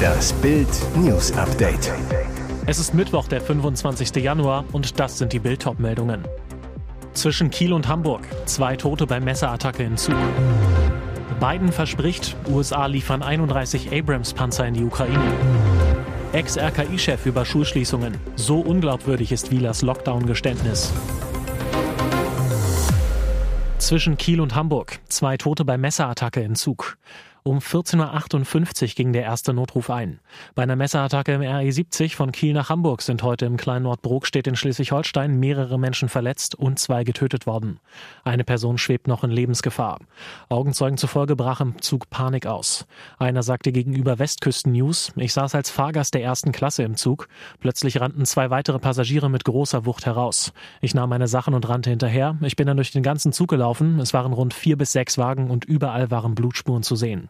Das Bild News Update. Es ist Mittwoch, der 25. Januar und das sind die Bild meldungen Zwischen Kiel und Hamburg zwei Tote bei Messerattacke in Zug. Biden verspricht, USA liefern 31 Abrams-Panzer in die Ukraine. Ex-RKI-Chef über Schulschließungen. So unglaubwürdig ist Wielers Lockdown-Geständnis. Zwischen Kiel und Hamburg. Zwei Tote bei Messerattacke in Zug. Um 14.58 Uhr ging der erste Notruf ein. Bei einer Messerattacke im RE70 von Kiel nach Hamburg sind heute im kleinen Ort in Schleswig-Holstein mehrere Menschen verletzt und zwei getötet worden. Eine Person schwebt noch in Lebensgefahr. Augenzeugen zufolge brach im Zug Panik aus. Einer sagte gegenüber Westküsten News, ich saß als Fahrgast der ersten Klasse im Zug. Plötzlich rannten zwei weitere Passagiere mit großer Wucht heraus. Ich nahm meine Sachen und rannte hinterher. Ich bin dann durch den ganzen Zug gelaufen. Es waren rund vier bis sechs Wagen und überall waren Blutspuren zu sehen.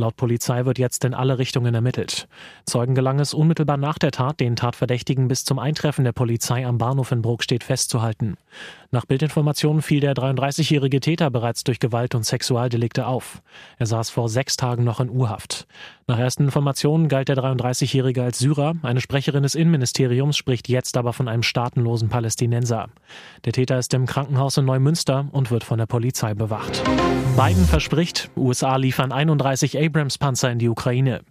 Laut Polizei wird jetzt in alle Richtungen ermittelt. Zeugen gelang es unmittelbar nach der Tat, den Tatverdächtigen bis zum Eintreffen der Polizei am Bahnhof in Brokstedt festzuhalten. Nach Bildinformationen fiel der 33-jährige Täter bereits durch Gewalt und Sexualdelikte auf. Er saß vor sechs Tagen noch in Urhaft. Nach ersten Informationen galt der 33-jährige als Syrer. Eine Sprecherin des Innenministeriums spricht jetzt aber von einem staatenlosen Palästinenser. Der Täter ist im Krankenhaus in Neumünster und wird von der Polizei bewacht. Biden verspricht, USA liefern 31 Abrams-Panzer in die Ukraine.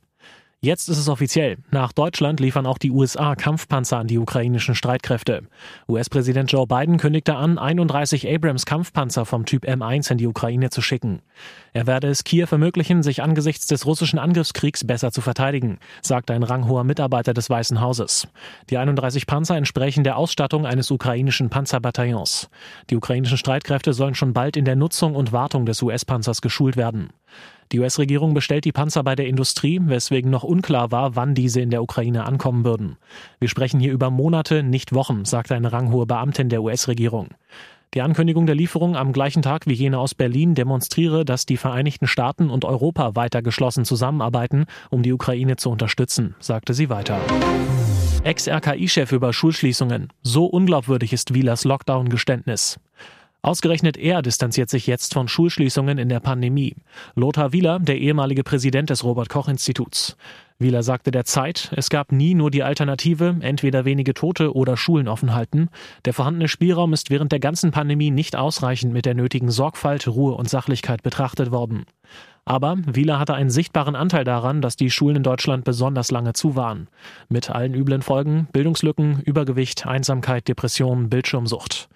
Jetzt ist es offiziell. Nach Deutschland liefern auch die USA Kampfpanzer an die ukrainischen Streitkräfte. US-Präsident Joe Biden kündigte an, 31 Abrams Kampfpanzer vom Typ M1 in die Ukraine zu schicken. Er werde es Kiew ermöglichen, sich angesichts des russischen Angriffskriegs besser zu verteidigen, sagte ein ranghoher Mitarbeiter des Weißen Hauses. Die 31 Panzer entsprechen der Ausstattung eines ukrainischen Panzerbataillons. Die ukrainischen Streitkräfte sollen schon bald in der Nutzung und Wartung des US-Panzers geschult werden. Die US-Regierung bestellt die Panzer bei der Industrie, weswegen noch unklar war, wann diese in der Ukraine ankommen würden. Wir sprechen hier über Monate, nicht Wochen, sagte eine ranghohe Beamtin der US-Regierung. Die Ankündigung der Lieferung am gleichen Tag wie jene aus Berlin demonstriere, dass die Vereinigten Staaten und Europa weiter geschlossen zusammenarbeiten, um die Ukraine zu unterstützen, sagte sie weiter. Ex-RKI-Chef über Schulschließungen. So unglaubwürdig ist Wielers Lockdown-Geständnis. Ausgerechnet er distanziert sich jetzt von Schulschließungen in der Pandemie. Lothar Wieler, der ehemalige Präsident des Robert Koch Instituts. Wieler sagte der Zeit, es gab nie nur die Alternative, entweder wenige Tote oder Schulen offen halten. Der vorhandene Spielraum ist während der ganzen Pandemie nicht ausreichend mit der nötigen Sorgfalt, Ruhe und Sachlichkeit betrachtet worden. Aber Wieler hatte einen sichtbaren Anteil daran, dass die Schulen in Deutschland besonders lange zu waren. Mit allen üblen Folgen, Bildungslücken, Übergewicht, Einsamkeit, Depression, Bildschirmsucht.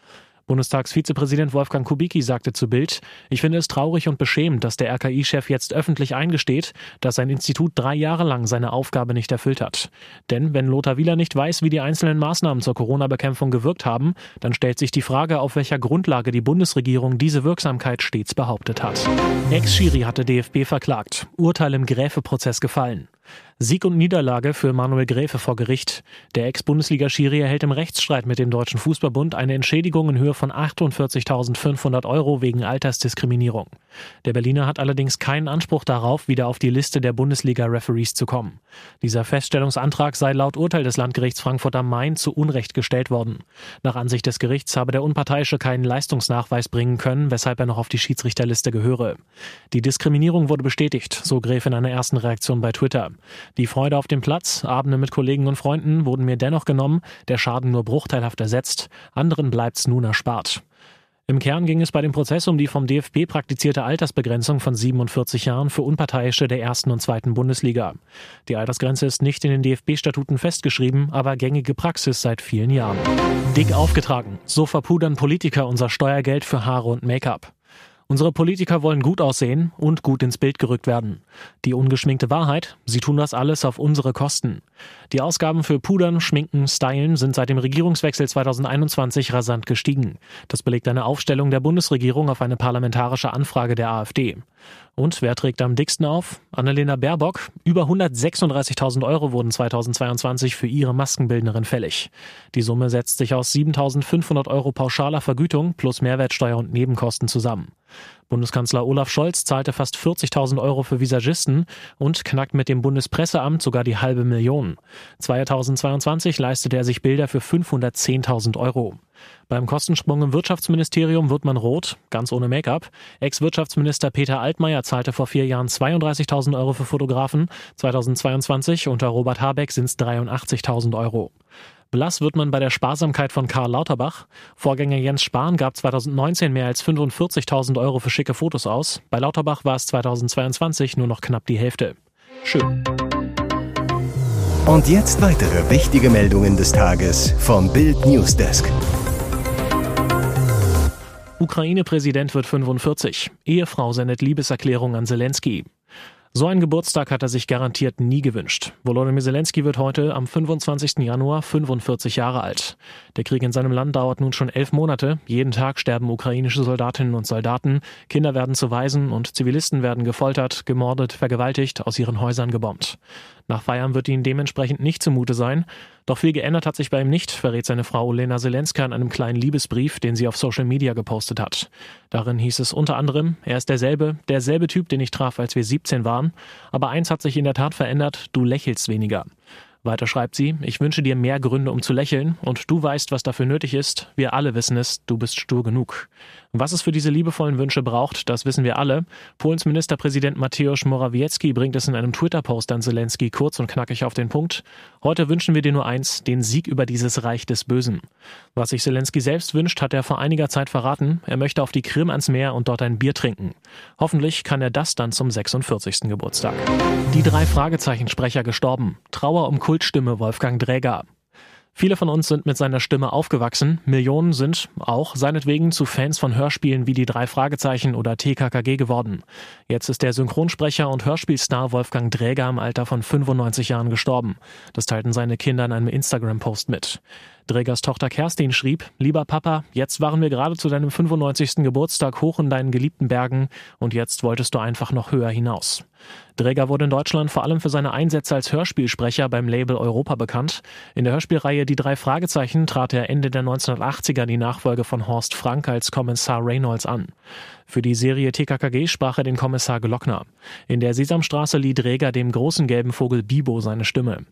Bundestagsvizepräsident Wolfgang Kubicki sagte zu Bild, ich finde es traurig und beschämend, dass der RKI-Chef jetzt öffentlich eingesteht, dass sein Institut drei Jahre lang seine Aufgabe nicht erfüllt hat. Denn wenn Lothar Wieler nicht weiß, wie die einzelnen Maßnahmen zur Corona-Bekämpfung gewirkt haben, dann stellt sich die Frage, auf welcher Grundlage die Bundesregierung diese Wirksamkeit stets behauptet hat. Ex-Schiri hatte DFB verklagt. Urteil im Gräfe-Prozess gefallen. Sieg und Niederlage für Manuel Gräfe vor Gericht. Der Ex-Bundesliga-Schiri erhält im Rechtsstreit mit dem Deutschen Fußballbund eine Entschädigung in Höhe von 48.500 Euro wegen Altersdiskriminierung. Der Berliner hat allerdings keinen Anspruch darauf, wieder auf die Liste der Bundesliga-Referees zu kommen. Dieser Feststellungsantrag sei laut Urteil des Landgerichts Frankfurt am Main zu Unrecht gestellt worden. Nach Ansicht des Gerichts habe der Unparteiische keinen Leistungsnachweis bringen können, weshalb er noch auf die Schiedsrichterliste gehöre. Die Diskriminierung wurde bestätigt, so Gräfe in einer ersten Reaktion bei Twitter. Die Freude auf dem Platz, Abende mit Kollegen und Freunden wurden mir dennoch genommen, der Schaden nur bruchteilhaft ersetzt, anderen bleibt's nun erspart. Im Kern ging es bei dem Prozess um die vom DFB praktizierte Altersbegrenzung von 47 Jahren für Unparteiische der ersten und zweiten Bundesliga. Die Altersgrenze ist nicht in den DFB-Statuten festgeschrieben, aber gängige Praxis seit vielen Jahren. Dick aufgetragen. So verpudern Politiker unser Steuergeld für Haare und Make-up. Unsere Politiker wollen gut aussehen und gut ins Bild gerückt werden. Die ungeschminkte Wahrheit, sie tun das alles auf unsere Kosten. Die Ausgaben für Pudern, Schminken, Stylen sind seit dem Regierungswechsel 2021 rasant gestiegen. Das belegt eine Aufstellung der Bundesregierung auf eine parlamentarische Anfrage der AfD. Und wer trägt am dicksten auf? Annalena Baerbock. Über 136.000 Euro wurden 2022 für ihre Maskenbildnerin fällig. Die Summe setzt sich aus 7.500 Euro pauschaler Vergütung plus Mehrwertsteuer und Nebenkosten zusammen. Bundeskanzler Olaf Scholz zahlte fast 40.000 Euro für Visagisten und knackt mit dem Bundespresseamt sogar die halbe Million. 2022 leistete er sich Bilder für 510.000 Euro. Beim Kostensprung im Wirtschaftsministerium wird man rot, ganz ohne Make-up. Ex-Wirtschaftsminister Peter Altmaier zahlte vor vier Jahren 32.000 Euro für Fotografen. 2022 unter Robert Habeck sind es 83.000 Euro. Blass wird man bei der Sparsamkeit von Karl Lauterbach. Vorgänger Jens Spahn gab 2019 mehr als 45.000 Euro für schicke Fotos aus. Bei Lauterbach war es 2022 nur noch knapp die Hälfte. Schön. Und jetzt weitere wichtige Meldungen des Tages vom Bild Newsdesk. Ukraine-Präsident wird 45. Ehefrau sendet Liebeserklärung an Zelensky. So einen Geburtstag hat er sich garantiert nie gewünscht. Volodymyr Zelensky wird heute am 25. Januar 45 Jahre alt. Der Krieg in seinem Land dauert nun schon elf Monate. Jeden Tag sterben ukrainische Soldatinnen und Soldaten. Kinder werden zu Waisen und Zivilisten werden gefoltert, gemordet, vergewaltigt, aus ihren Häusern gebombt. Nach Feiern wird ihnen dementsprechend nicht zumute sein. Doch viel geändert hat sich bei ihm nicht, verrät seine Frau Lena Zelenska in einem kleinen Liebesbrief, den sie auf Social Media gepostet hat. Darin hieß es unter anderem, er ist derselbe, derselbe Typ, den ich traf, als wir 17 waren. Aber eins hat sich in der Tat verändert, du lächelst weniger. Weiter schreibt sie, ich wünsche dir mehr Gründe, um zu lächeln, und du weißt, was dafür nötig ist. Wir alle wissen es, du bist stur genug. Was es für diese liebevollen Wünsche braucht, das wissen wir alle. Polens Ministerpräsident Mateusz Morawiecki bringt es in einem Twitter-Post an Zelensky kurz und knackig auf den Punkt. Heute wünschen wir dir nur eins, den Sieg über dieses Reich des Bösen. Was sich Zelensky selbst wünscht, hat er vor einiger Zeit verraten. Er möchte auf die Krim ans Meer und dort ein Bier trinken. Hoffentlich kann er das dann zum 46. Geburtstag. Die drei Fragezeichensprecher gestorben. Trauer um Kultstimme Wolfgang Dräger. Viele von uns sind mit seiner Stimme aufgewachsen. Millionen sind auch seinetwegen zu Fans von Hörspielen wie die drei Fragezeichen oder TKKG geworden. Jetzt ist der Synchronsprecher und Hörspielstar Wolfgang Dräger im Alter von 95 Jahren gestorben. Das teilten seine Kinder in einem Instagram-Post mit. Drägers Tochter Kerstin schrieb, Lieber Papa, jetzt waren wir gerade zu deinem 95. Geburtstag hoch in deinen geliebten Bergen und jetzt wolltest du einfach noch höher hinaus. Dräger wurde in Deutschland vor allem für seine Einsätze als Hörspielsprecher beim Label Europa bekannt. In der Hörspielreihe Die drei Fragezeichen trat er Ende der 1980er die Nachfolge von Horst Frank als Kommissar Reynolds an. Für die Serie TKKG sprach er den Kommissar Glockner. In der Sesamstraße lieh Dräger dem großen gelben Vogel Bibo seine Stimme.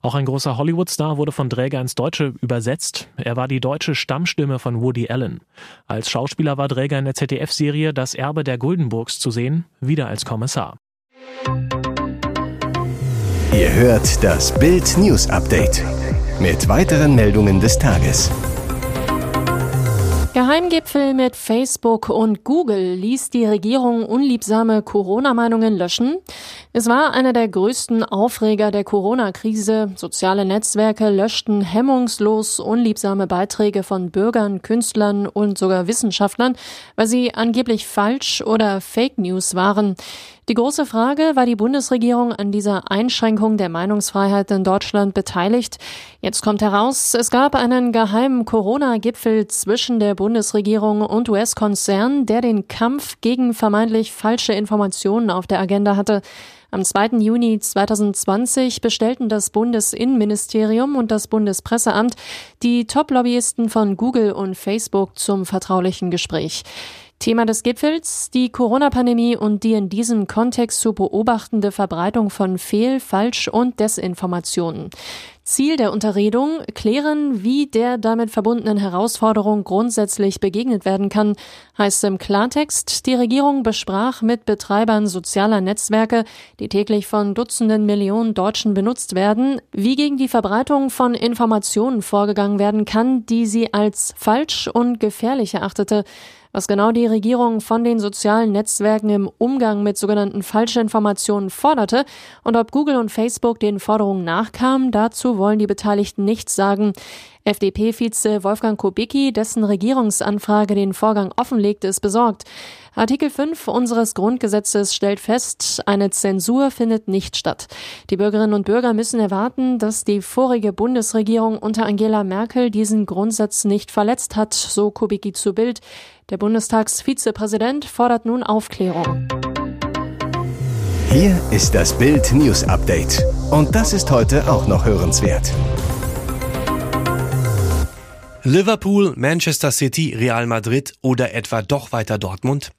Auch ein großer Hollywood-Star wurde von Dräger ins Deutsche übersetzt. Er war die deutsche Stammstimme von Woody Allen. Als Schauspieler war Dräger in der ZDF-Serie Das Erbe der Guldenburgs zu sehen, wieder als Kommissar. Ihr hört das Bild News Update mit weiteren Meldungen des Tages. Geheimgipfel mit Facebook und Google ließ die Regierung unliebsame Corona-Meinungen löschen. Es war einer der größten Aufreger der Corona-Krise. Soziale Netzwerke löschten hemmungslos unliebsame Beiträge von Bürgern, Künstlern und sogar Wissenschaftlern, weil sie angeblich falsch oder Fake News waren. Die große Frage, war die Bundesregierung an dieser Einschränkung der Meinungsfreiheit in Deutschland beteiligt? Jetzt kommt heraus, es gab einen geheimen Corona-Gipfel zwischen der Bundesregierung und US-Konzern, der den Kampf gegen vermeintlich falsche Informationen auf der Agenda hatte. Am 2. Juni 2020 bestellten das Bundesinnenministerium und das Bundespresseamt die Top-Lobbyisten von Google und Facebook zum vertraulichen Gespräch. Thema des Gipfels die Corona-Pandemie und die in diesem Kontext zu beobachtende Verbreitung von Fehl-, Falsch- und Desinformationen. Ziel der Unterredung, klären, wie der damit verbundenen Herausforderung grundsätzlich begegnet werden kann, heißt im Klartext, die Regierung besprach mit Betreibern sozialer Netzwerke, die täglich von Dutzenden Millionen Deutschen benutzt werden, wie gegen die Verbreitung von Informationen vorgegangen werden kann, die sie als falsch und gefährlich erachtete was genau die Regierung von den sozialen Netzwerken im Umgang mit sogenannten falschen Informationen forderte und ob Google und Facebook den Forderungen nachkamen, dazu wollen die Beteiligten nichts sagen. FDP-Vize Wolfgang Kubicki, dessen Regierungsanfrage den Vorgang offenlegt, ist besorgt. Artikel 5 unseres Grundgesetzes stellt fest, eine Zensur findet nicht statt. Die Bürgerinnen und Bürger müssen erwarten, dass die vorige Bundesregierung unter Angela Merkel diesen Grundsatz nicht verletzt hat, so Kubicki zu Bild. Der Bundestagsvizepräsident fordert nun Aufklärung. Hier ist das Bild News Update. Und das ist heute auch noch hörenswert. Liverpool, Manchester City, Real Madrid oder etwa doch weiter Dortmund?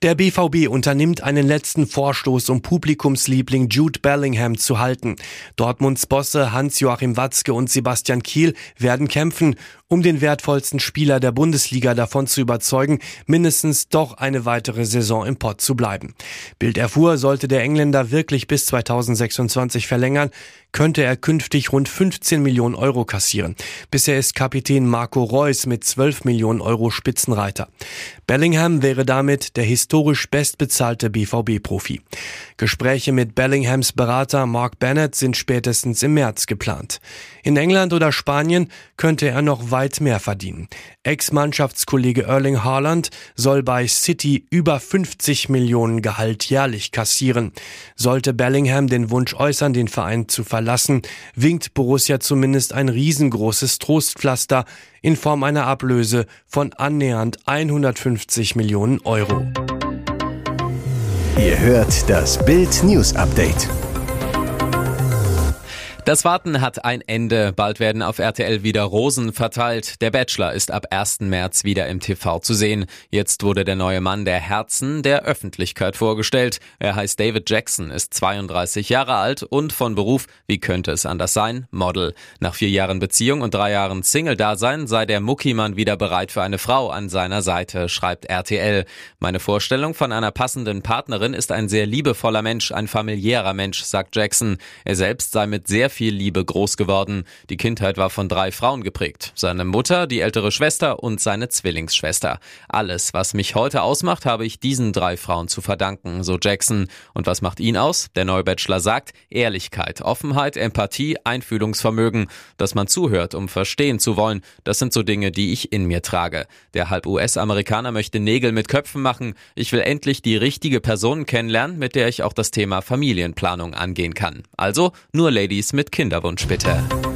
Der BVB unternimmt einen letzten Vorstoß, um Publikumsliebling Jude Bellingham zu halten. Dortmunds Bosse Hans-Joachim Watzke und Sebastian Kiel werden kämpfen, um den wertvollsten Spieler der Bundesliga davon zu überzeugen, mindestens doch eine weitere Saison im Pott zu bleiben. Bild erfuhr, sollte der Engländer wirklich bis 2026 verlängern, könnte er künftig rund 15 Millionen Euro kassieren. Bisher ist Kapitän Marco Reus mit 12 Millionen Euro Spitzenreiter. Bellingham wäre damit der historisch bestbezahlte BVB-Profi. Gespräche mit Bellinghams Berater Mark Bennett sind spätestens im März geplant. In England oder Spanien könnte er noch weit mehr verdienen. Ex-Mannschaftskollege Erling Haaland soll bei City über 50 Millionen Gehalt jährlich kassieren. Sollte Bellingham den Wunsch äußern, den Verein zu verlassen, winkt Borussia zumindest ein riesengroßes Trostpflaster in Form einer Ablöse von annähernd 150 Millionen Euro. Ihr hört das Bild News Update. Das Warten hat ein Ende. Bald werden auf RTL wieder Rosen verteilt. Der Bachelor ist ab 1. März wieder im TV zu sehen. Jetzt wurde der neue Mann der Herzen der Öffentlichkeit vorgestellt. Er heißt David Jackson, ist 32 Jahre alt und von Beruf, wie könnte es anders sein, Model. Nach vier Jahren Beziehung und drei Jahren Single-Dasein sei der Muckimann wieder bereit für eine Frau an seiner Seite, schreibt RTL. Meine Vorstellung von einer passenden Partnerin ist ein sehr liebevoller Mensch, ein familiärer Mensch, sagt Jackson. Er selbst sei mit sehr viel Liebe groß geworden. Die Kindheit war von drei Frauen geprägt. Seine Mutter, die ältere Schwester und seine Zwillingsschwester. Alles, was mich heute ausmacht, habe ich diesen drei Frauen zu verdanken, so Jackson. Und was macht ihn aus? Der neue Bachelor sagt, Ehrlichkeit, Offenheit, Empathie, Einfühlungsvermögen. Dass man zuhört, um verstehen zu wollen, das sind so Dinge, die ich in mir trage. Der halb US-Amerikaner möchte Nägel mit Köpfen machen. Ich will endlich die richtige Person kennenlernen, mit der ich auch das Thema Familienplanung angehen kann. Also nur Ladies mit Kinderwunsch bitte.